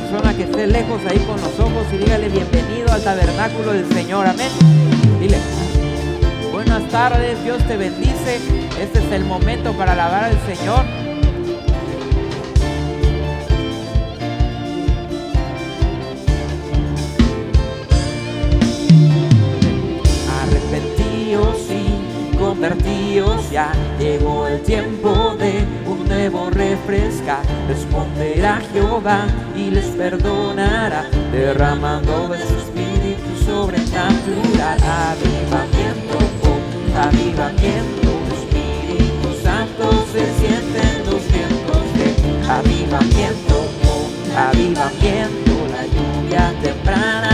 persona que esté lejos ahí con los ojos y dígale bienvenido al tabernáculo del Señor. Amén. Dile, buenas tardes, Dios te bendice. Este es el momento para alabar al Señor. Arrepentíos y convertíos, ya llegó el tiempo de un nuevo refrescar. Responde Jehová y les perdonará, derramando de su espíritu sobrenatural. Avivamiento, oh, avivamiento, Espíritu Santo se siente en los vientos de avivamiento, oh, avivamiento, la lluvia temprana.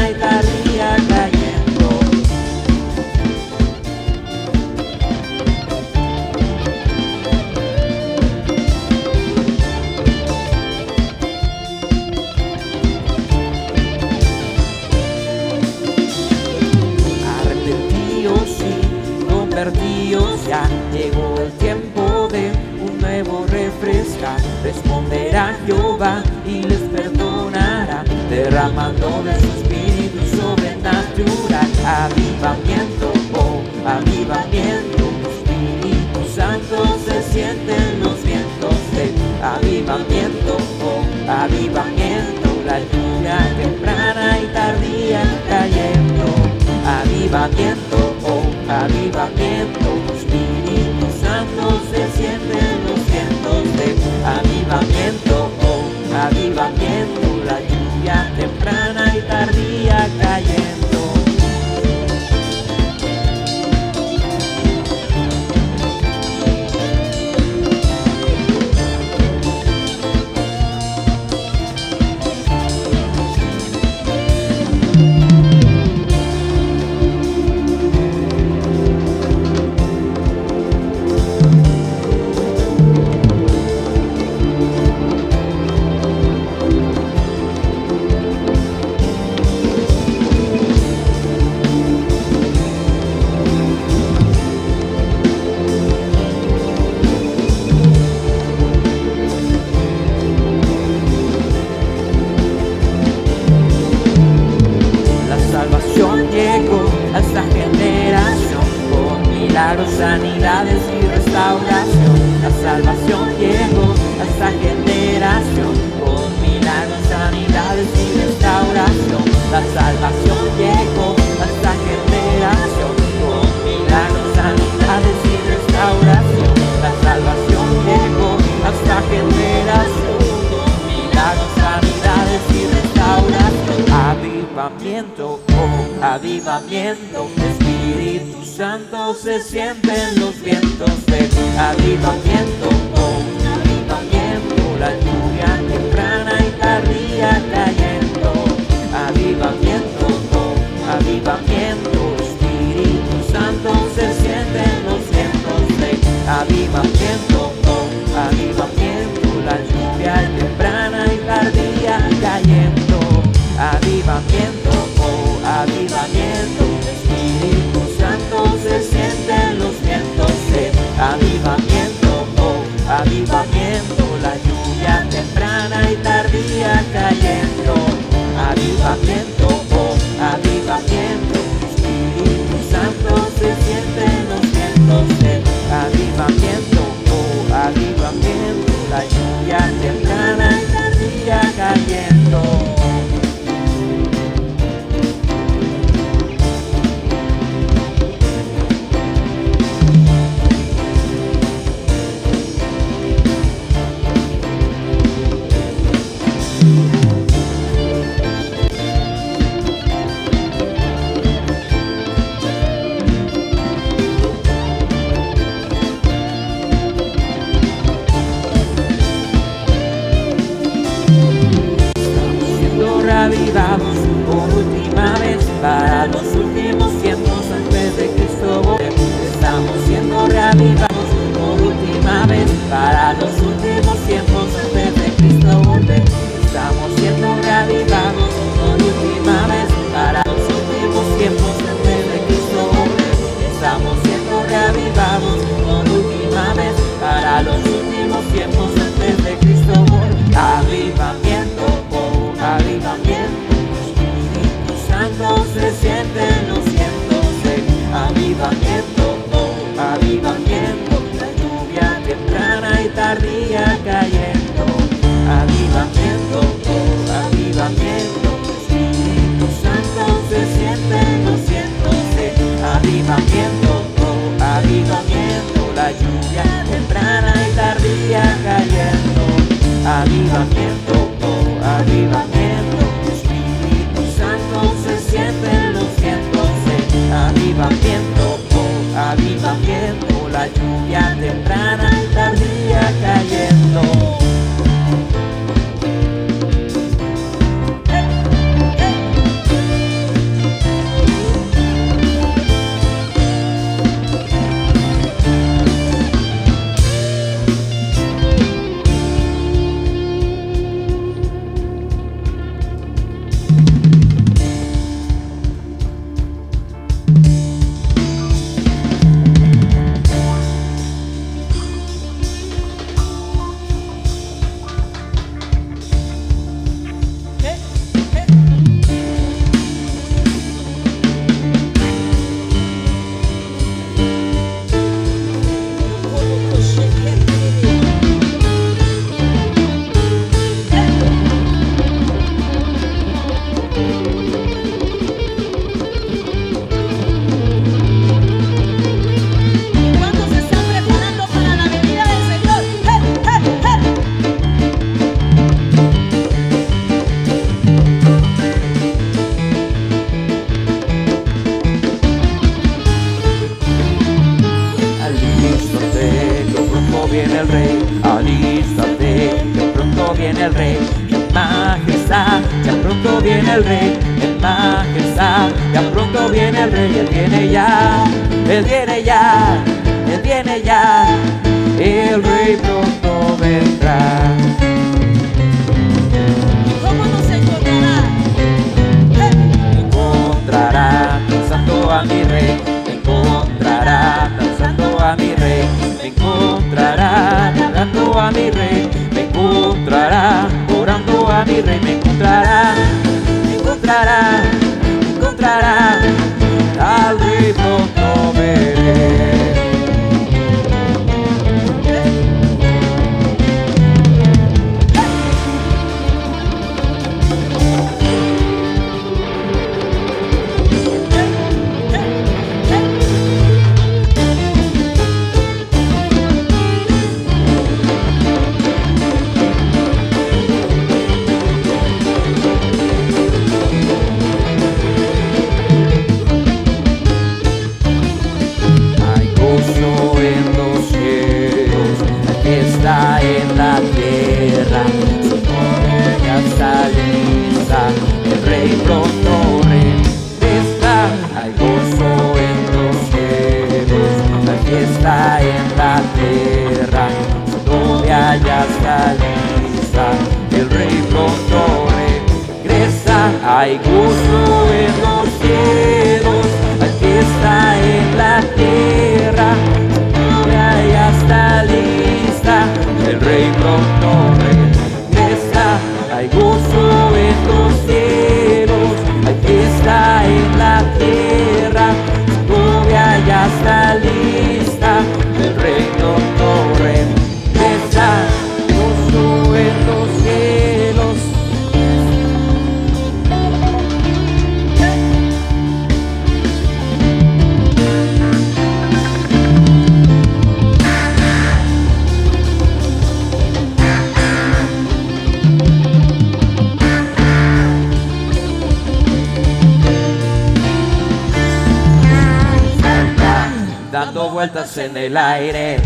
En el aire.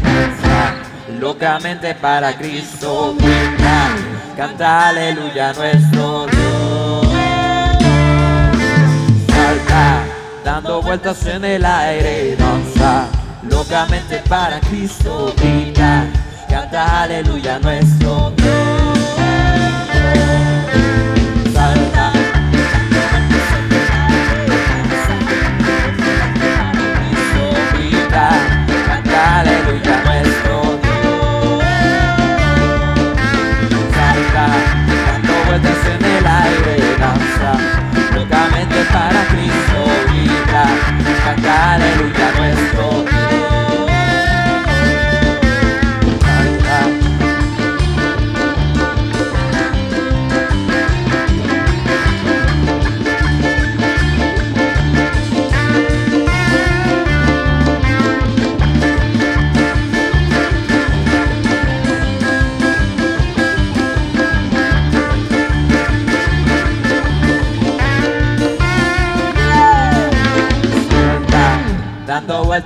Locamente para Cristo, canta aleluya nuestro Dios. Salta, dando vueltas en el aire, danza. Locamente para Cristo, canta aleluya nuestro Dios.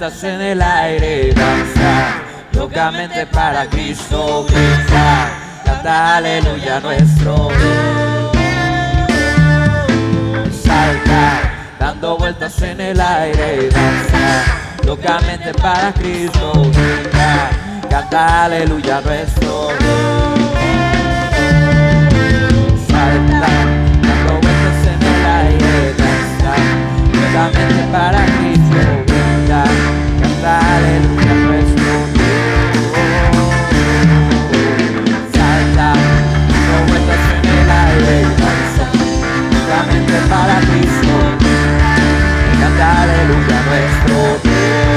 Vueltas en el aire, danza, locamente para Cristo grita, canta aleluya nuestro Salta, dando vueltas en el aire, danza, locamente para Cristo grita, canta aleluya nuestro Salta, dando vueltas en el aire, danza, locamente para Cristo locamente para Cristo, canta aleluya nuestro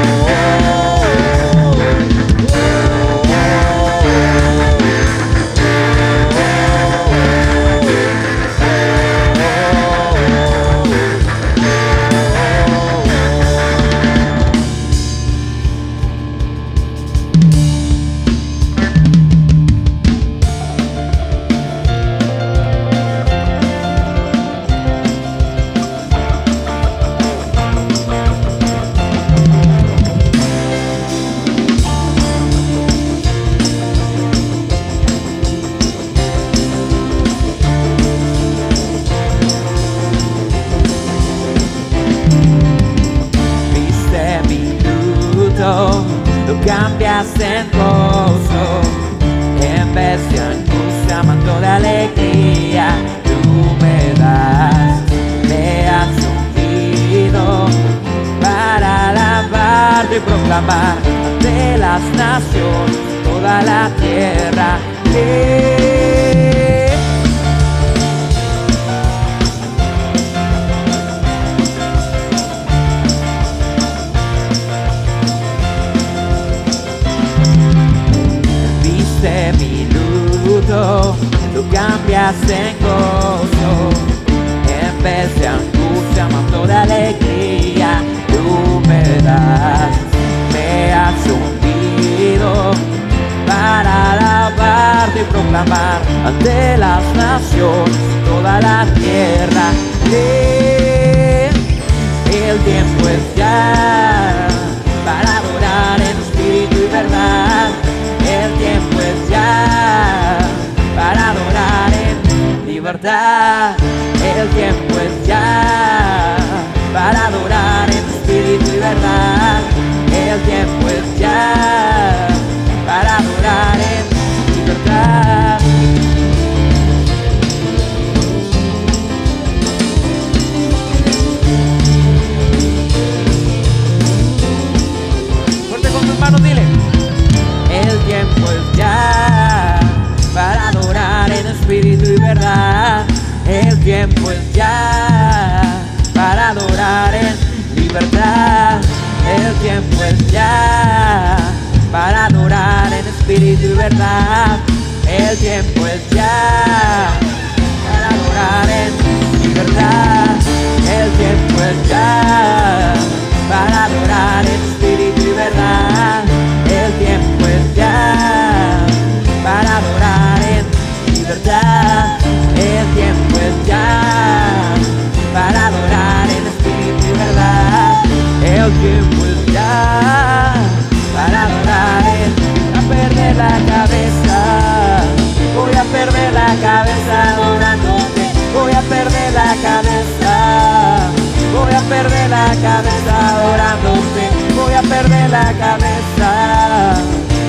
perder la cabeza adorándote. Voy a perder la cabeza.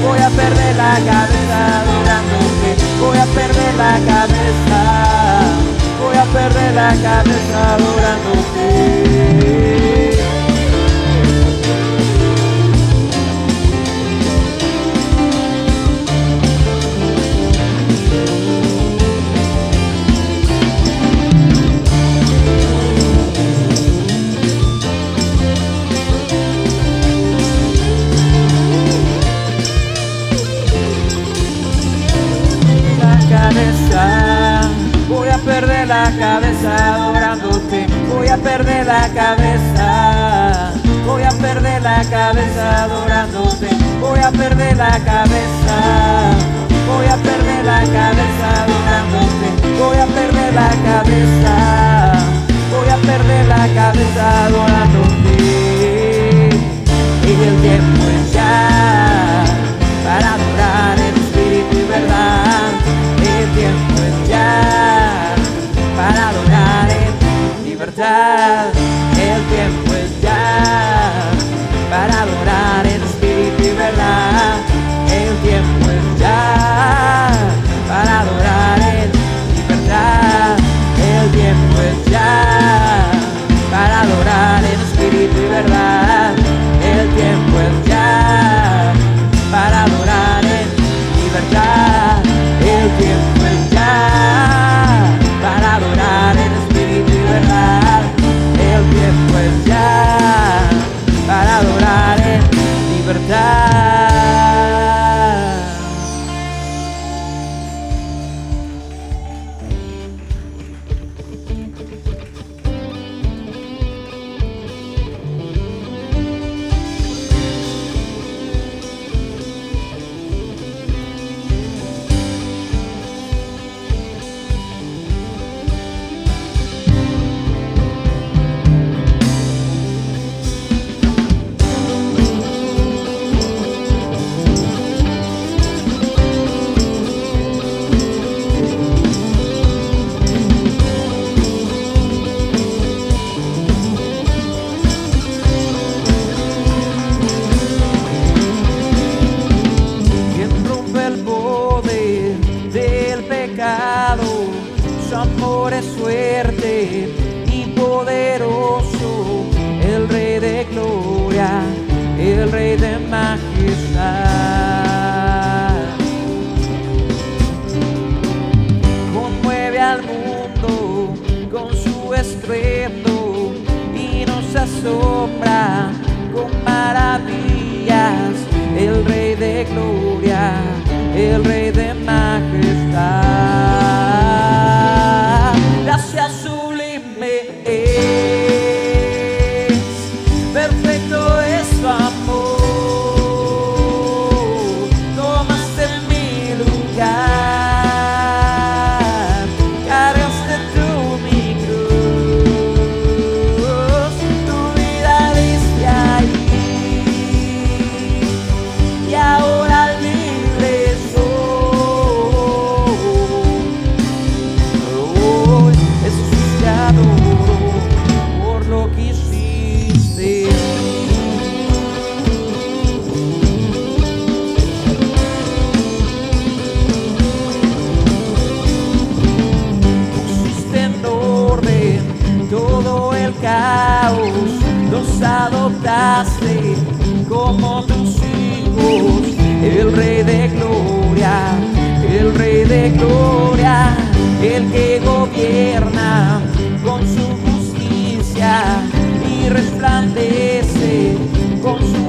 Voy a perder la cabeza adorándote. Voy a perder la cabeza. Voy a perder la cabeza adorándote. Perder la cabeza. Voy a perder la cabeza adorándote. Voy a perder la cabeza. Voy a perder la cabeza adorándote. Voy a perder la cabeza. Voy a perder la cabeza adorándote. El Dad.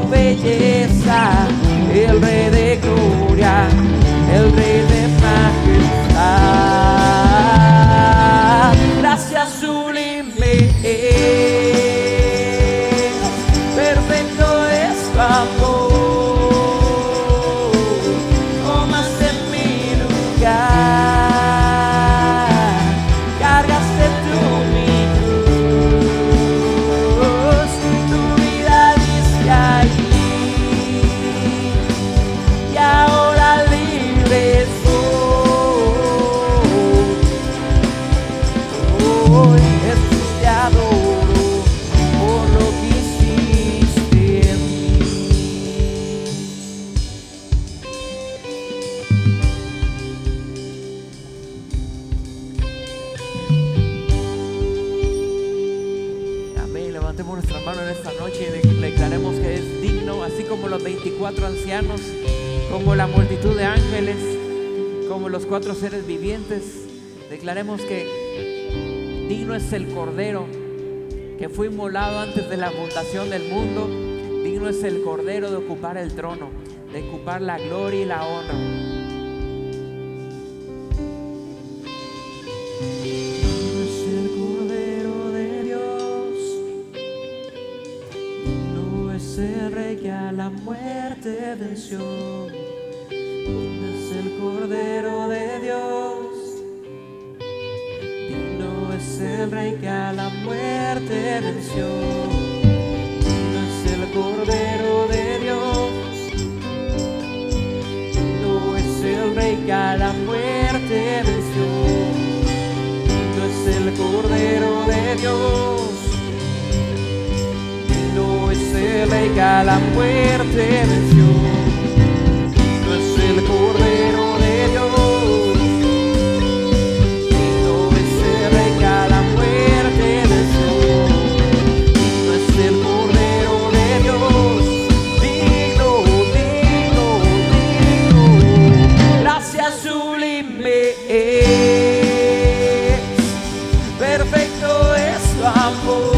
veille Que digno es el Cordero que fue inmolado antes de la fundación del mundo. Digno es el Cordero de ocupar el trono, de ocupar la gloria y la honra. la muerte venció. es el Cordero el rey que a la muerte venció. Digno es el Cordero de Dios. Digno es el rey que a la muerte venció. Digno es el Cordero de Dios. Digno es el rey que a la muerte venció. voz.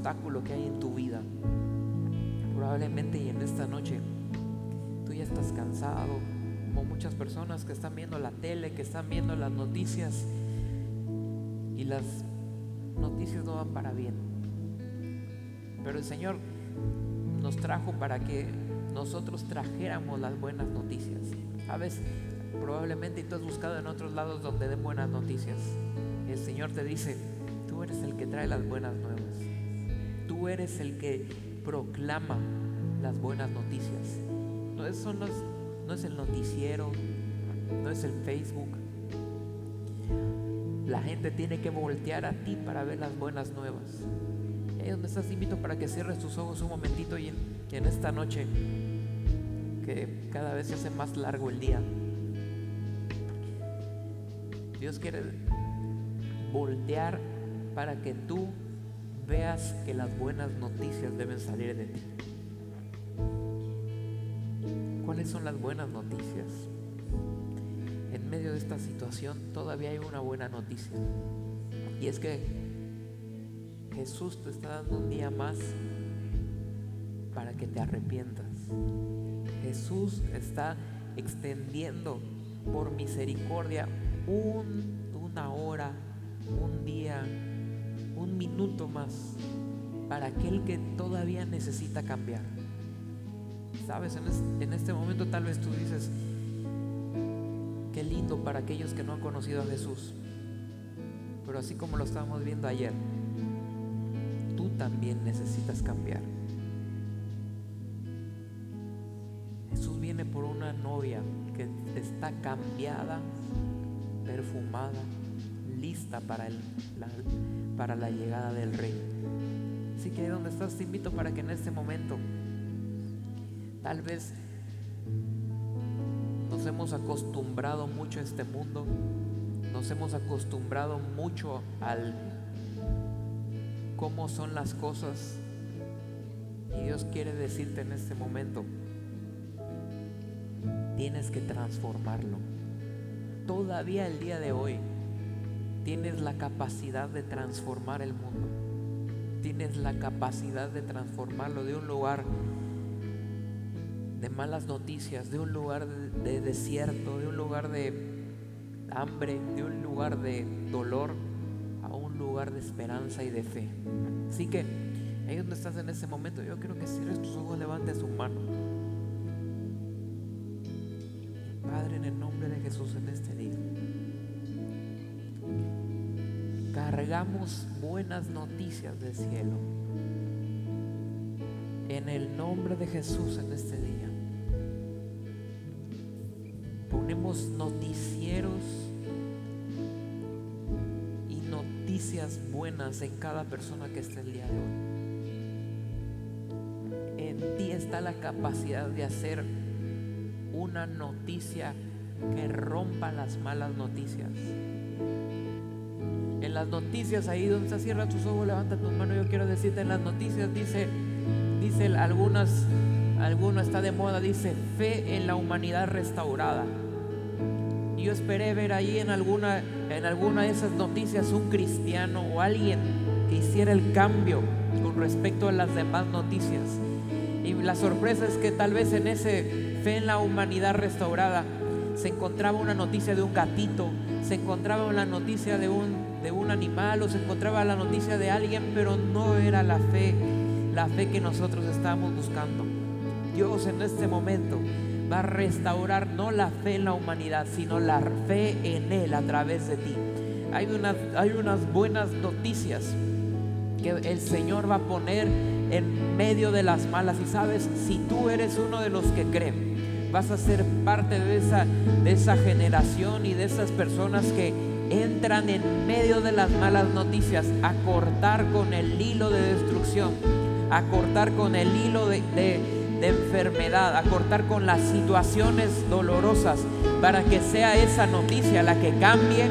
Obstáculo que hay en tu vida. Probablemente y en esta noche tú ya estás cansado, como muchas personas que están viendo la tele, que están viendo las noticias y las noticias no van para bien. Pero el Señor nos trajo para que nosotros trajéramos las buenas noticias. Sabes, probablemente tú has buscado en otros lados donde den buenas noticias. El Señor te dice, tú eres el que trae las buenas nuevas. Eres el que proclama las buenas noticias. No, eso no es, no es el noticiero, no es el Facebook. La gente tiene que voltear a ti para ver las buenas nuevas. Ahí donde estás, invito para que cierres tus ojos un momentito y en, y en esta noche, que cada vez se hace más largo el día, Dios quiere voltear para que tú veas que las buenas noticias deben salir de ti. ¿Cuáles son las buenas noticias? En medio de esta situación todavía hay una buena noticia. Y es que Jesús te está dando un día más para que te arrepientas. Jesús está extendiendo por misericordia un, una hora, un día, un minuto más para aquel que todavía necesita cambiar. Sabes, en, es, en este momento tal vez tú dices, qué lindo para aquellos que no han conocido a Jesús. Pero así como lo estábamos viendo ayer, tú también necesitas cambiar. Jesús viene por una novia que está cambiada, perfumada, lista para, el, la, para la llegada del rey. Así que ahí donde estás te invito para que en este momento tal vez nos hemos acostumbrado mucho a este mundo, nos hemos acostumbrado mucho al cómo son las cosas y Dios quiere decirte en este momento, tienes que transformarlo. Todavía el día de hoy tienes la capacidad de transformar el mundo. Tienes la capacidad de transformarlo de un lugar de malas noticias, de un lugar de desierto, de un lugar de hambre, de un lugar de dolor, a un lugar de esperanza y de fe. Así que ahí donde estás en ese momento, yo quiero que cierres tus ojos, levantes su mano. Padre, en el nombre de Jesús en este día, cargamos buenas noticias del cielo. En el nombre de Jesús en este día. Ponemos noticieros y noticias buenas en cada persona que esté el día de hoy. En ti está la capacidad de hacer una noticia que rompa las malas noticias. En las noticias, ahí donde se cierra tus ojos, levanta tus manos. Yo quiero decirte, en las noticias dice, dice algunas, alguno está de moda, dice fe en la humanidad restaurada. Y yo esperé ver ahí en alguna, en alguna de esas noticias un cristiano o alguien que hiciera el cambio con respecto a las demás noticias. Y la sorpresa es que tal vez en ese fe en la humanidad restaurada se encontraba una noticia de un gatito, se encontraba una noticia de un, de un animal o se encontraba la noticia de alguien, pero no era la fe, la fe que nosotros estábamos buscando. Dios en este momento va a restaurar no la fe en la humanidad, sino la fe en Él a través de ti. Hay unas, hay unas buenas noticias que el Señor va a poner en medio de las malas. Y sabes, si tú eres uno de los que creen, vas a ser parte de esa, de esa generación y de esas personas que entran en medio de las malas noticias a cortar con el hilo de destrucción, a cortar con el hilo de, de, enfermedad, a cortar con las situaciones dolorosas, para que sea esa noticia la que cambie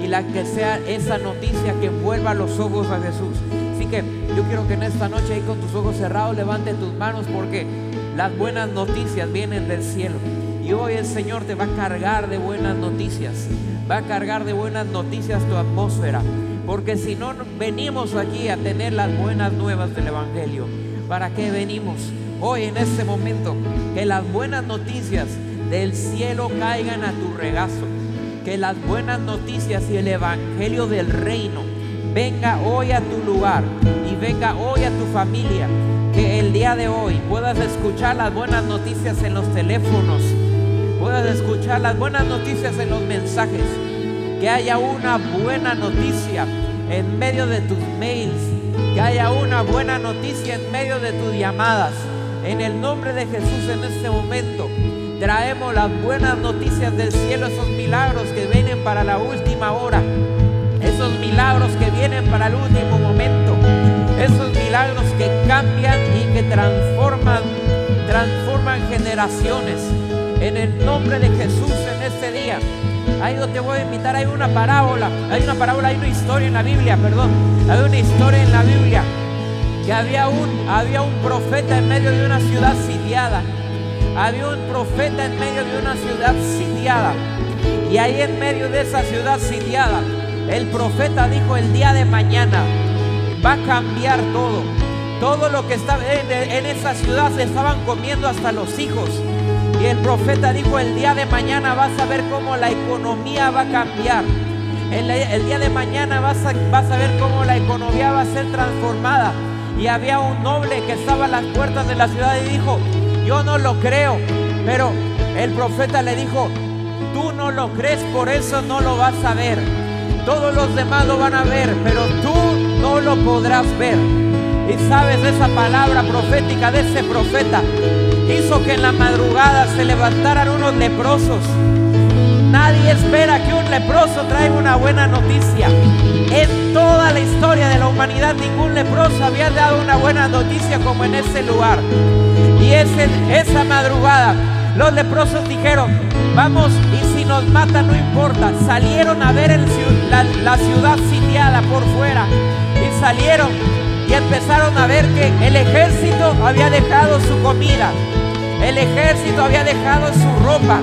y la que sea esa noticia que envuelva los ojos a Jesús. Así que yo quiero que en esta noche ahí con tus ojos cerrados levante tus manos porque las buenas noticias vienen del cielo. Y hoy el Señor te va a cargar de buenas noticias. Va a cargar de buenas noticias tu atmósfera. Porque si no venimos aquí a tener las buenas nuevas del Evangelio, ¿para qué venimos? Hoy en este momento, que las buenas noticias del cielo caigan a tu regazo. Que las buenas noticias y el Evangelio del reino venga hoy a tu lugar y venga hoy a tu familia. Que el día de hoy puedas escuchar las buenas noticias en los teléfonos, puedas escuchar las buenas noticias en los mensajes, que haya una buena noticia en medio de tus mails, que haya una buena noticia en medio de tus llamadas. En el nombre de Jesús en este momento traemos las buenas noticias del cielo, esos milagros que vienen para la última hora, esos milagros que vienen para el último momento, esos milagros que cambian y que transforman, transforman generaciones. En el nombre de Jesús en este día. Ahí te voy a invitar, hay una parábola, hay una parábola, hay una historia en la Biblia, perdón, hay una historia en la Biblia que había un, había un profeta en medio de una ciudad sitiada. Había un profeta en medio de una ciudad sitiada. Y ahí en medio de esa ciudad sitiada, el profeta dijo el día de mañana va a cambiar todo. Todo lo que estaba en esa ciudad se estaban comiendo hasta los hijos. Y el profeta dijo, el día de mañana vas a ver cómo la economía va a cambiar. El, día de mañana vas a, vas a ver cómo la economía va a ser transformada. Y había un noble que estaba a las puertas de la ciudad y dijo, yo no lo creo. Pero el profeta le dijo, tú no lo crees, por eso no lo vas a ver. Todos los demás lo van a ver, pero tú no lo podrás ver. Y sabes esa palabra profética de ese profeta hizo que en la madrugada se levantaran unos leprosos. Nadie espera que un leproso traiga una buena noticia. En toda la historia de la humanidad ningún leproso había dado una buena noticia como en ese lugar. Y ese, esa madrugada los leprosos dijeron, vamos y si nos matan no importa. Salieron a ver la ciudad sitiada por fuera y salieron y empezaron a ver que el ejército había dejado su comida, el ejército había dejado su ropa,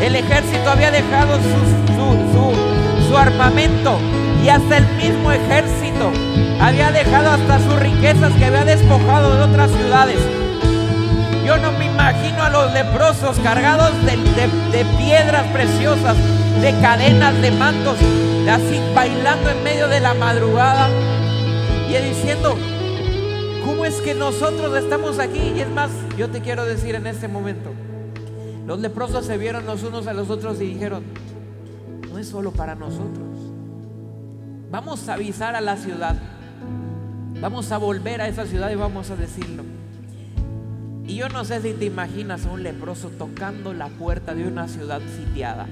el ejército había dejado su, su, su, armamento y hasta el mismo ejército había dejado hasta sus riquezas que había despojado de otras ciudades. Yo no me imagino a los leprosos cargados de, de piedras preciosas, de cadenas, de mantos, así bailando en medio de la madrugada y diciendo, ¿cómo es que nosotros estamos aquí? Y es más, yo te quiero decir en este momento, los leprosos se vieron los unos a los otros y dijeron, no es solo para nosotros. Vamos a avisar a la ciudad. Vamos a volver a esa ciudad y vamos a decirlo. Y yo no sé si te imaginas a un leproso tocando la puerta de una ciudad sitiada.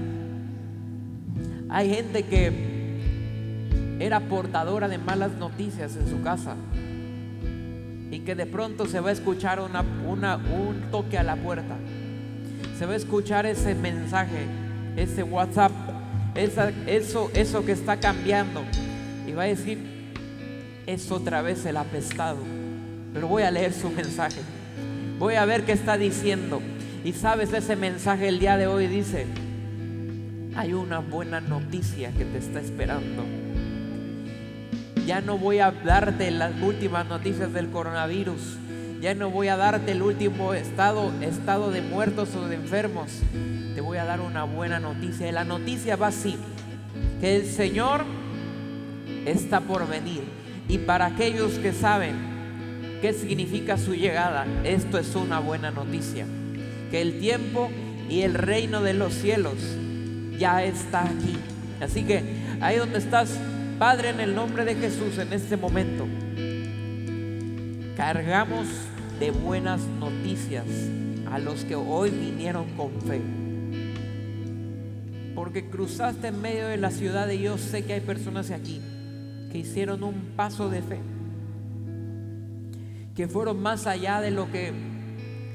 Hay gente que era portadora de malas noticias en su casa y que de pronto se va a escuchar una, un toque a la puerta. Se va a escuchar ese mensaje, ese WhatsApp, esa, eso, eso que está cambiando. Y va a decir, es otra vez el apestado. Pero voy a leer su mensaje. Voy a ver qué está diciendo. Y sabes, ese mensaje el día de hoy dice, hay una buena noticia que te está esperando. Ya no voy a darte las últimas noticias del coronavirus. Ya no voy a darte el último estado, estado de muertos o de enfermos. Te voy a dar una buena noticia. Y la noticia va así. Que el Señor está por venir. Y para aquellos que saben qué significa su llegada, esto es una buena noticia. Que el tiempo y el reino de los cielos ya está aquí. Así que ahí donde estás, Padre, en el nombre de Jesús, en este momento, cargamos de buenas noticias a los que hoy vinieron con fe. Porque cruzaste en medio de la ciudad y yo sé que hay personas aquí que hicieron un paso de fe, que fueron más allá de lo que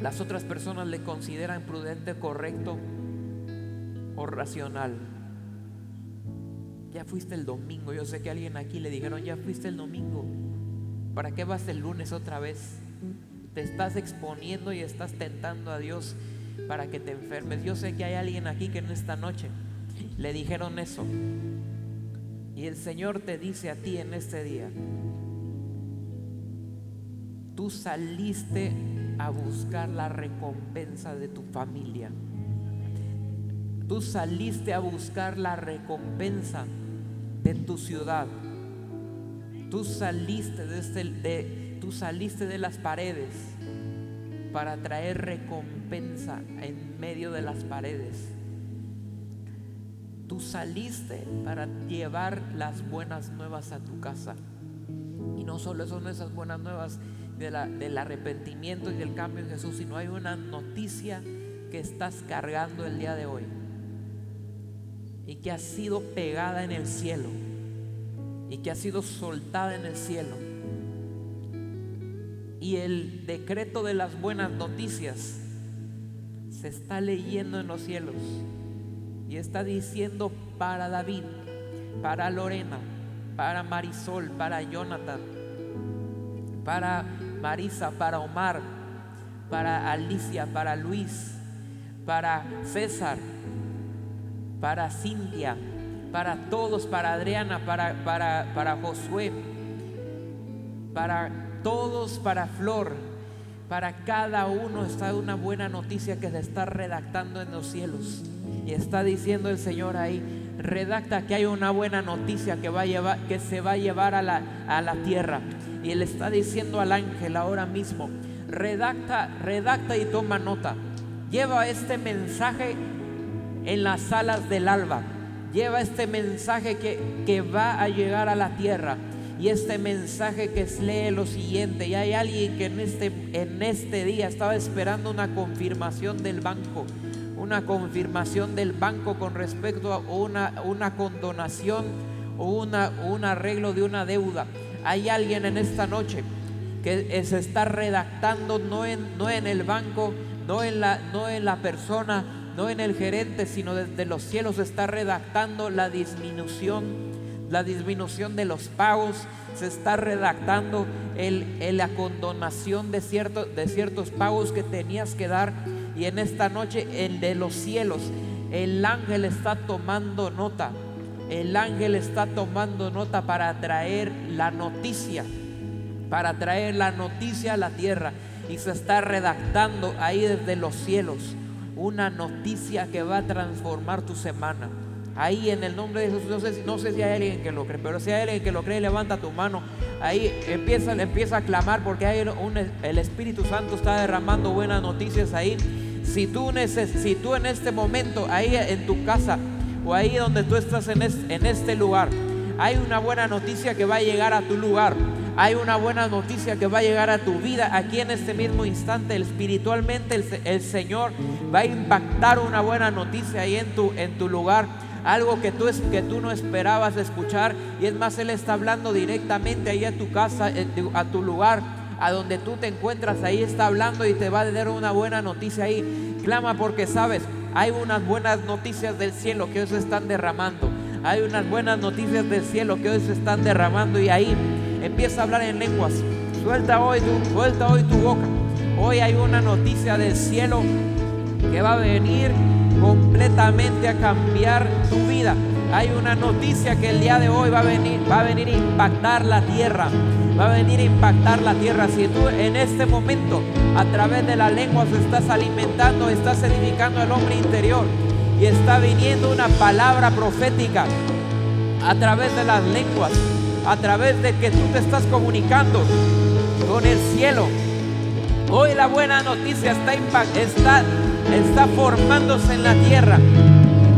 las otras personas le consideran prudente, correcto o racional. Ya fuiste el domingo. Yo sé que alguien aquí le dijeron, ya fuiste el domingo. ¿Para qué vas el lunes otra vez? Te estás exponiendo y estás tentando a Dios para que te enfermes. Yo sé que hay alguien aquí que en esta noche le dijeron eso. Y el Señor te dice a ti en este día, tú saliste a buscar la recompensa de tu familia. Tú saliste a buscar la recompensa de tu ciudad. Tú saliste de, este, de, tú saliste de las paredes para traer recompensa en medio de las paredes. Tú saliste para llevar las buenas nuevas a tu casa. Y no solo son esas buenas nuevas del arrepentimiento y del cambio en Jesús, sino hay una noticia que estás cargando el día de hoy y que ha sido pegada en el cielo y que ha sido soltada en el cielo. Y el decreto de las buenas noticias se está leyendo en los cielos y está diciendo para David, para Lorena, para Marisol, para Jonathan, para Marisa, para Omar, para Alicia, para Luis, para César, para Cintia, para todos, para Adriana, para, para, para Josué, para todos, para Flor, para cada uno está una buena noticia que se está redactando en los cielos. Y está diciendo el Señor ahí, redacta que hay una buena noticia que, va llevar, que se va a llevar a la, a la tierra. Y él está diciendo al ángel ahora mismo, redacta, redacta y toma nota. Lleva este mensaje en las salas del alba. Lleva este mensaje que, que va a llegar a la tierra. Y este mensaje que lee lo siguiente. Y hay alguien que en este, en este día estaba esperando una confirmación del banco. Una confirmación del banco con respecto a una, una condonación o una, un arreglo de una deuda. Hay alguien en esta noche que se está redactando no en, no en el banco, no en, la, no en la persona, no en el gerente, sino desde los cielos está redactando la disminución, la disminución de los pagos, se está redactando el, la condonación de, de ciertos pagos que tenías que dar. Y en esta noche, el de los cielos, el ángel está tomando nota. El ángel está tomando nota para traer la noticia, para traer la noticia a la tierra. Y se está redactando ahí desde los cielos una noticia que va a transformar tu semana. Ahí en el nombre de Jesús, no sé, no sé si hay alguien que lo cree, pero si hay alguien que lo cree, levanta tu mano. Ahí empieza, empieza a clamar porque hay un, el Espíritu Santo está derramando buenas noticias ahí. Si tú, si tú en este momento, ahí en tu casa o ahí donde tú estás en este lugar, hay una buena noticia que va a llegar a tu lugar. Hay una buena noticia que va a llegar a tu vida aquí en este mismo instante. Espiritualmente el, Señor va a impactar una buena noticia ahí en tu, en tu lugar. Algo que tú, que tú no esperabas escuchar. Y es más, Él está hablando directamente ahí a tu casa, a tu lugar a donde tú te encuentras, ahí está hablando y te va a dar una buena noticia ahí. Clama porque sabes, hay unas buenas noticias del cielo que hoy se están derramando. Hay unas buenas noticias del cielo que hoy se están derramando y ahí empieza a hablar en lenguas. Suelta hoy tu, boca. Hoy hay una noticia del cielo que va a venir completamente a cambiar tu vida. Hay una noticia que el día de hoy va a venir, va a venir a impactar la tierra. Va a venir a impactar la tierra. Si tú en este momento, a través de las lenguas, estás alimentando, estás edificando el hombre interior y está viniendo una palabra profética a través de las lenguas, a través de que tú te estás comunicando con el cielo. Hoy la buena noticia está, está, formándose en la tierra.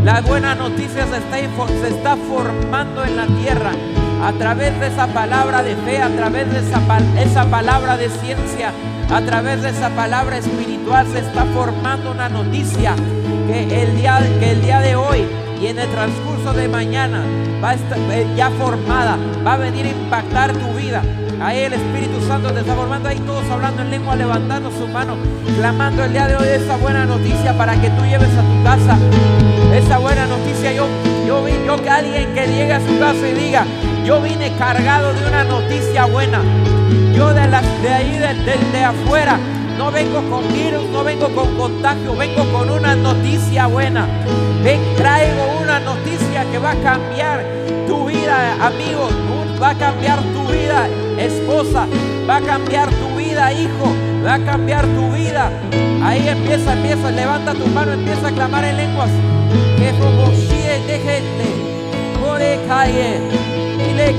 La buena noticia se está, se está formando en la tierra a través de esa palabra de fe, a través de esa, esa palabra de ciencia, a través de esa palabra espiritual se está formando una noticia que el día, que el día de hoy y en el transcurso de mañana va a estar eh, ya formada, va a venir a impactar tu vida. Ahí el Espíritu Santo te está formando, ahí todos hablando en lengua, levantando su mano, clamando el día de hoy esa buena noticia para que tú lleves a tu casa esa buena noticia. Yo, yo vi yo que alguien que llegue a su casa y diga, yo vine cargado de una noticia buena. Yo de, la, de ahí, de, de afuera, no vengo con virus, no vengo con contagio, vengo con una noticia buena. Ven, traigo una noticia que va a cambiar tu vida, amigo. Va a cambiar tu vida, esposa. Va a cambiar tu vida, hijo. Va a cambiar tu vida. Ahí empieza, empieza, levanta tu mano, empieza a clamar en lenguas. Que de gente, por calle, y le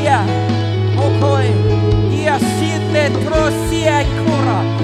día, okoe, y así de trocia y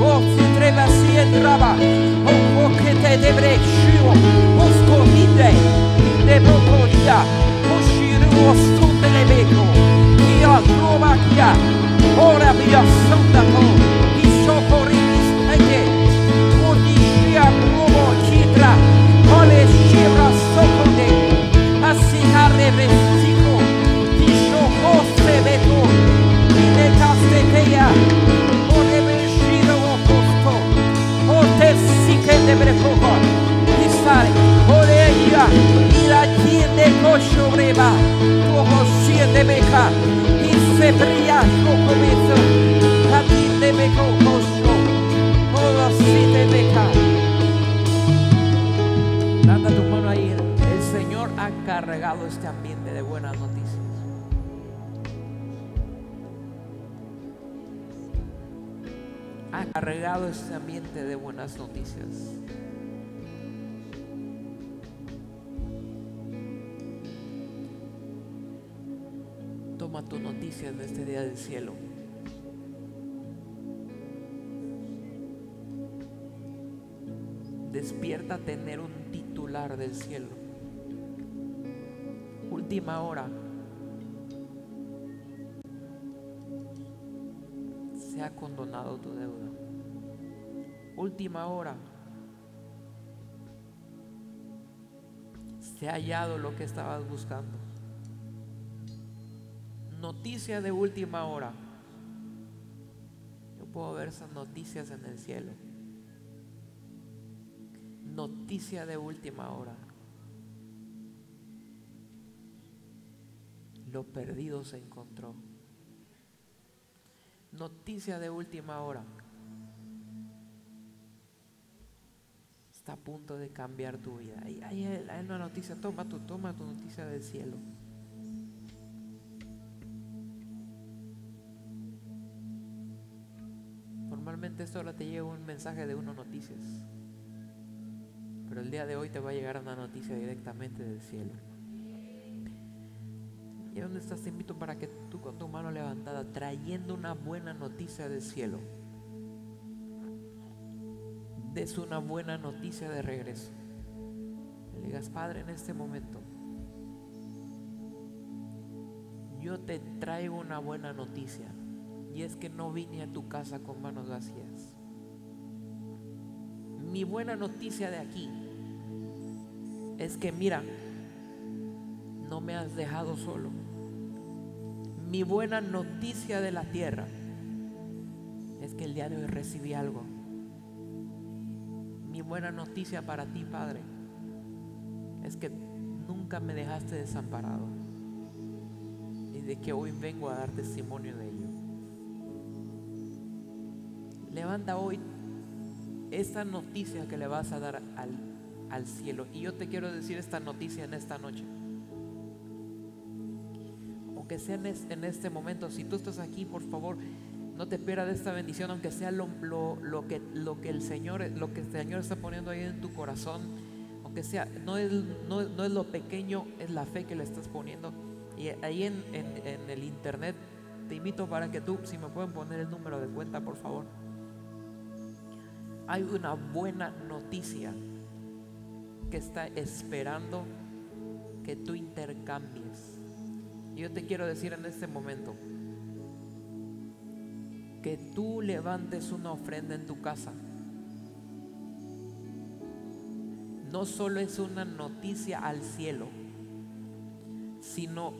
Oxe trebasi entrava. O que te debre shiro. Os comide. De bocoria. O shiro assunto de Ora via santa mão. E socorri distante. O dixia rumo chitra. Ole shira socorre. Assim a revestico. E socorre beco. E de casteteia. El Señor ha cargado este ambiente Ha cargado este ambiente de buenas noticias. Toma tu noticia en este día del cielo. Despierta a tener un titular del cielo. Última hora. Se ha condonado tu deuda. Última hora. Se ha hallado lo que estabas buscando. Noticia de última hora. Yo puedo ver esas noticias en el cielo noticia de última hora. Lo perdido se encontró. Noticia de última hora. A punto de cambiar tu vida. Hay, una noticia, toma tu, toma tu noticia del cielo. Normalmente ahora te llega un mensaje de uno noticias. Pero el día de hoy te va a llegar una noticia directamente del cielo. Y donde estás, te invito para que tú con tu mano levantada, trayendo una buena noticia del cielo, des una buena noticia de regreso. Le digas, Padre, en este momento, yo te traigo una buena noticia. Y es que no vine a tu casa con manos vacías. Mi buena noticia de aquí es que mira, no me has dejado solo. Mi buena noticia de la tierra es que el día de hoy recibí algo. Buena noticia para ti, Padre, es que nunca me dejaste desamparado y de que hoy vengo a dar testimonio de ello. Levanta hoy esta noticia que le vas a dar al, al cielo. Y yo te quiero decir esta noticia en esta noche. Aunque sea en este momento, si tú estás aquí, por favor, no te pierdas de esta bendición, aunque sea lo, lo- lo que, lo que el Señor, lo que el Señor está poniendo ahí en tu corazón, aunque sea, no es, no, no es lo pequeño, es la fe que le estás poniendo. Y ahí en, en- en el internet te invito para que tú, si me pueden poner el número de cuenta, por favor. Hay una buena noticia que está esperando que tú intercambies. Yo te quiero decir en este momento que tú levantes una ofrenda en tu casa. No solo es una noticia al cielo, sino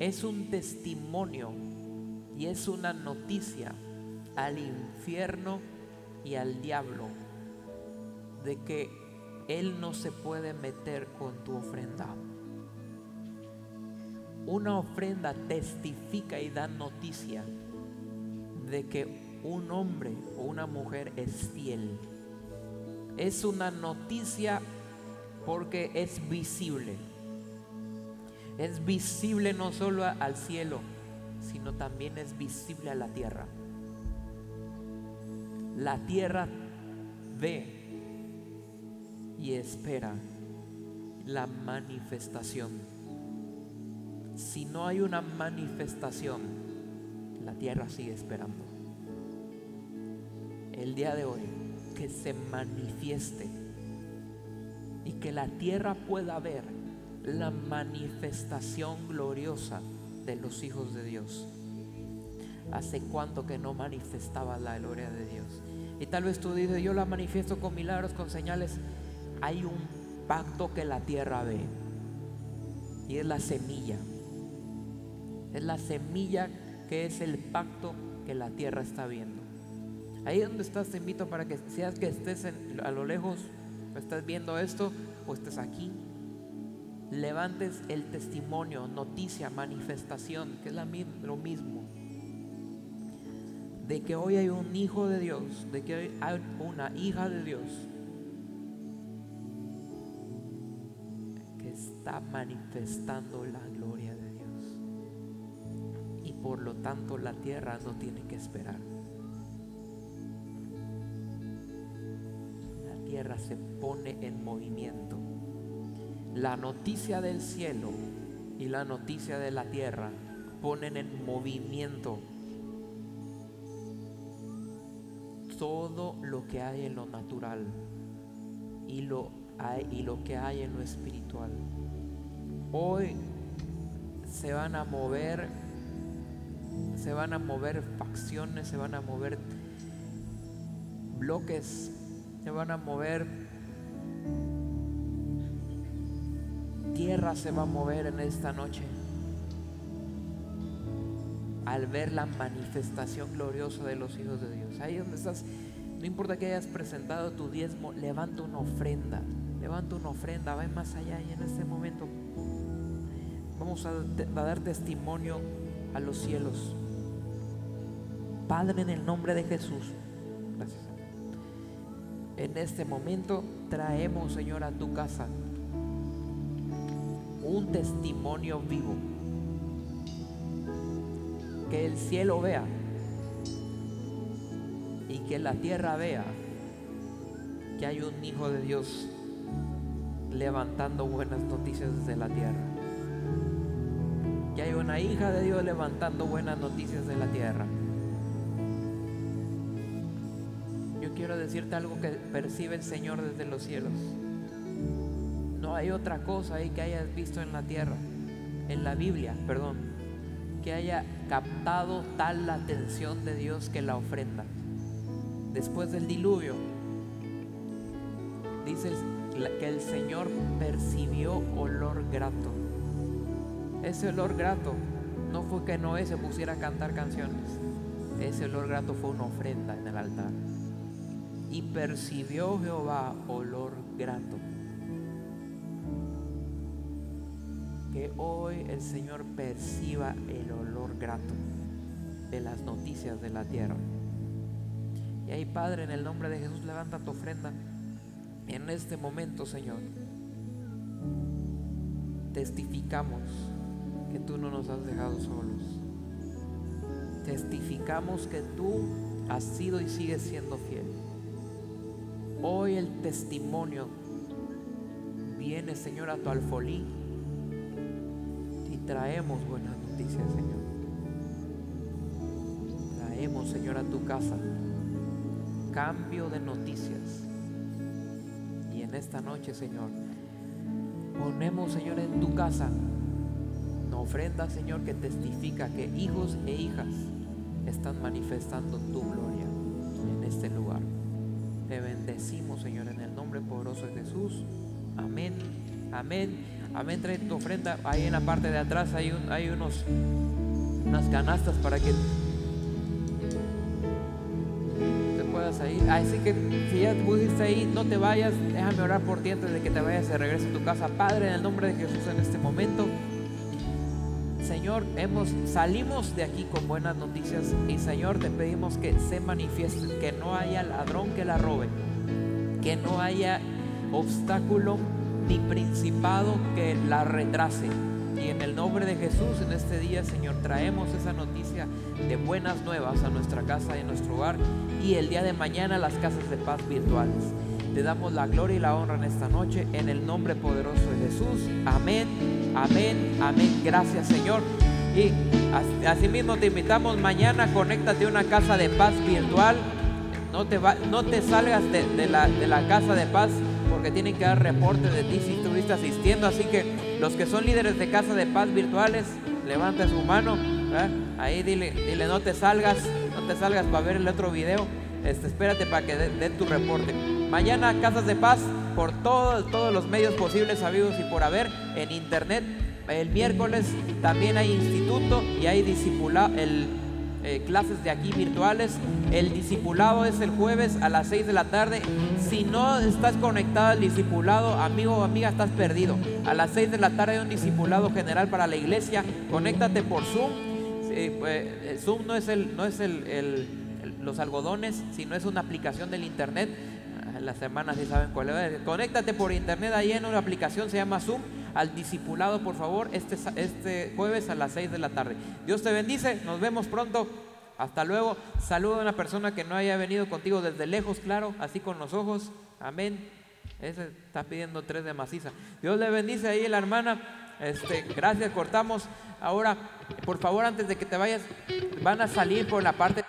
es un testimonio y es una noticia al infierno y al diablo de que él no se puede meter con tu ofrenda. Una ofrenda testifica y da noticia de que un hombre o una mujer es fiel. Es una noticia porque es visible. Es visible no solo al cielo, sino también es visible a la tierra. La tierra ve y espera la manifestación. Si no hay una manifestación, tierra sigue esperando. El día de hoy, que se manifieste y que la tierra pueda ver la manifestación gloriosa de los hijos de Dios. ¿Hace cuánto que no manifestaba la gloria de Dios? Y tal vez tú dices, yo la manifiesto con milagros, con señales. Hay un pacto que la tierra ve. Y es la semilla. Es la semilla que es el pacto que la tierra está viendo. Ahí donde estás te invito para que seas que estés en- a lo lejos, o estás viendo esto o estés aquí, levantes el testimonio, noticia, manifestación, que es lo mismo, de que hoy hay un hijo de Dios, de que hoy hay una hija de Dios que está manifestando la por lo tanto la tierra no tiene que esperar. La tierra se pone en movimiento. La noticia del cielo y la noticia de la tierra ponen en movimiento todo lo que hay en lo natural y lo, y lo que hay en lo espiritual. Hoy se van a mover, se van a mover facciones, se van a mover bloques, se van a mover tierra se va a mover en esta noche al ver la manifestación gloriosa de los hijos de Dios. Ahí donde estás, no importa que hayas presentado tu diezmo, levanta una ofrenda, levanta una ofrenda, va más allá y en este momento vamos a, a dar testimonio a los cielos. Padre, en el nombre de Jesús, gracias. En este momento traemos, Señor, a tu casa un testimonio vivo. Que el cielo vea y que la tierra vea que hay un hijo de Dios levantando buenas noticias desde la tierra. Que hay una hija de Dios levantando buenas noticias de la tierra. Quiero decirte algo que percibe el Señor desde los cielos. No hay otra cosa ahí que hayas visto en la tierra, en la Biblia, perdón, que haya captado tal la atención de Dios que la ofrenda. Después del diluvio, dice que el Señor percibió olor grato. Ese olor grato no fue que Noé se pusiera a cantar canciones. Ese olor grato fue una ofrenda en el altar. Y percibió Jehová olor grato. Que hoy el Señor perciba el olor grato de las noticias de la tierra. Y ahí, Padre, en el nombre de Jesús, levanta tu ofrenda. En este momento, Señor, testificamos que tú no nos has dejado solos. Testificamos que tú has sido y sigues siendo fiel. Hoy el testimonio vienes, Señor, a tu alfolí y traemos buenas noticias, Señor. Traemos, Señor, a tu casa cambio de noticias. Y en esta noche, Señor, ponemos, Señor, en tu casa una ofrenda, Señor, que testifica que hijos e hijas están manifestando tu gloria en este lugar. Te bendecimos, Señor, en el nombre poderoso de Jesús. Amén. Amén. Amén. Trae tu ofrenda. Ahí en la parte de atrás hay, unos, unas canastas para que te puedas ir. Así que si ya pudiste ahí, no te vayas. Déjame orar por ti antes de que te vayas y regreses a tu casa. Padre, en el nombre de Jesús en este momento. Señor, hemos, salimos de aquí con buenas noticias y Señor te pedimos que se manifieste, que no haya ladrón que la robe, que no haya obstáculo ni principado que la retrase. Y en el nombre de Jesús en este día, Señor, traemos esa noticia de buenas nuevas a nuestra casa y a nuestro hogar y el día de mañana las casas de paz virtuales. Te damos la gloria y la honra en esta noche en el nombre poderoso de Jesús. Amén, amén, amén. Gracias Señor. Y asimismo te invitamos mañana, conéctate a una casa de paz virtual. No te, va, no te salgas de, la, de la casa de paz porque tienen que dar reporte de ti si estuviste asistiendo. Así que los que son líderes de casa de paz virtuales, levanta su mano. Ahí dile, dile, no te salgas, no te salgas para ver el otro video. Este, espérate para que den de tu reporte. Mañana Casas de Paz por todos los medios posibles, sabidos y por haber en internet. El miércoles también hay instituto y hay discipulado, el, eh, clases de aquí virtuales. El discipulado es el jueves a las 6 de la tarde. Si no estás conectado al discipulado, amigo o amiga, estás perdido. A las 6 de la tarde hay un discipulado general para la iglesia. Conéctate por Zoom. Pues, Zoom no es, el, no es el, los algodones, sino es una aplicación del internet las hermanas sí saben cuál es. Conéctate por internet ahí en una aplicación, se llama Zoom, al discipulado, por favor, este, este jueves a las 6 de la tarde. Dios te bendice, nos vemos pronto. Hasta luego. Saludo a una persona que no haya venido contigo desde lejos, claro, así con los ojos. Amén. Ese está pidiendo tres de maciza. Dios le bendice ahí la hermana. Este, gracias, cortamos. Ahora, por favor, antes de que te vayas, van a salir por la parte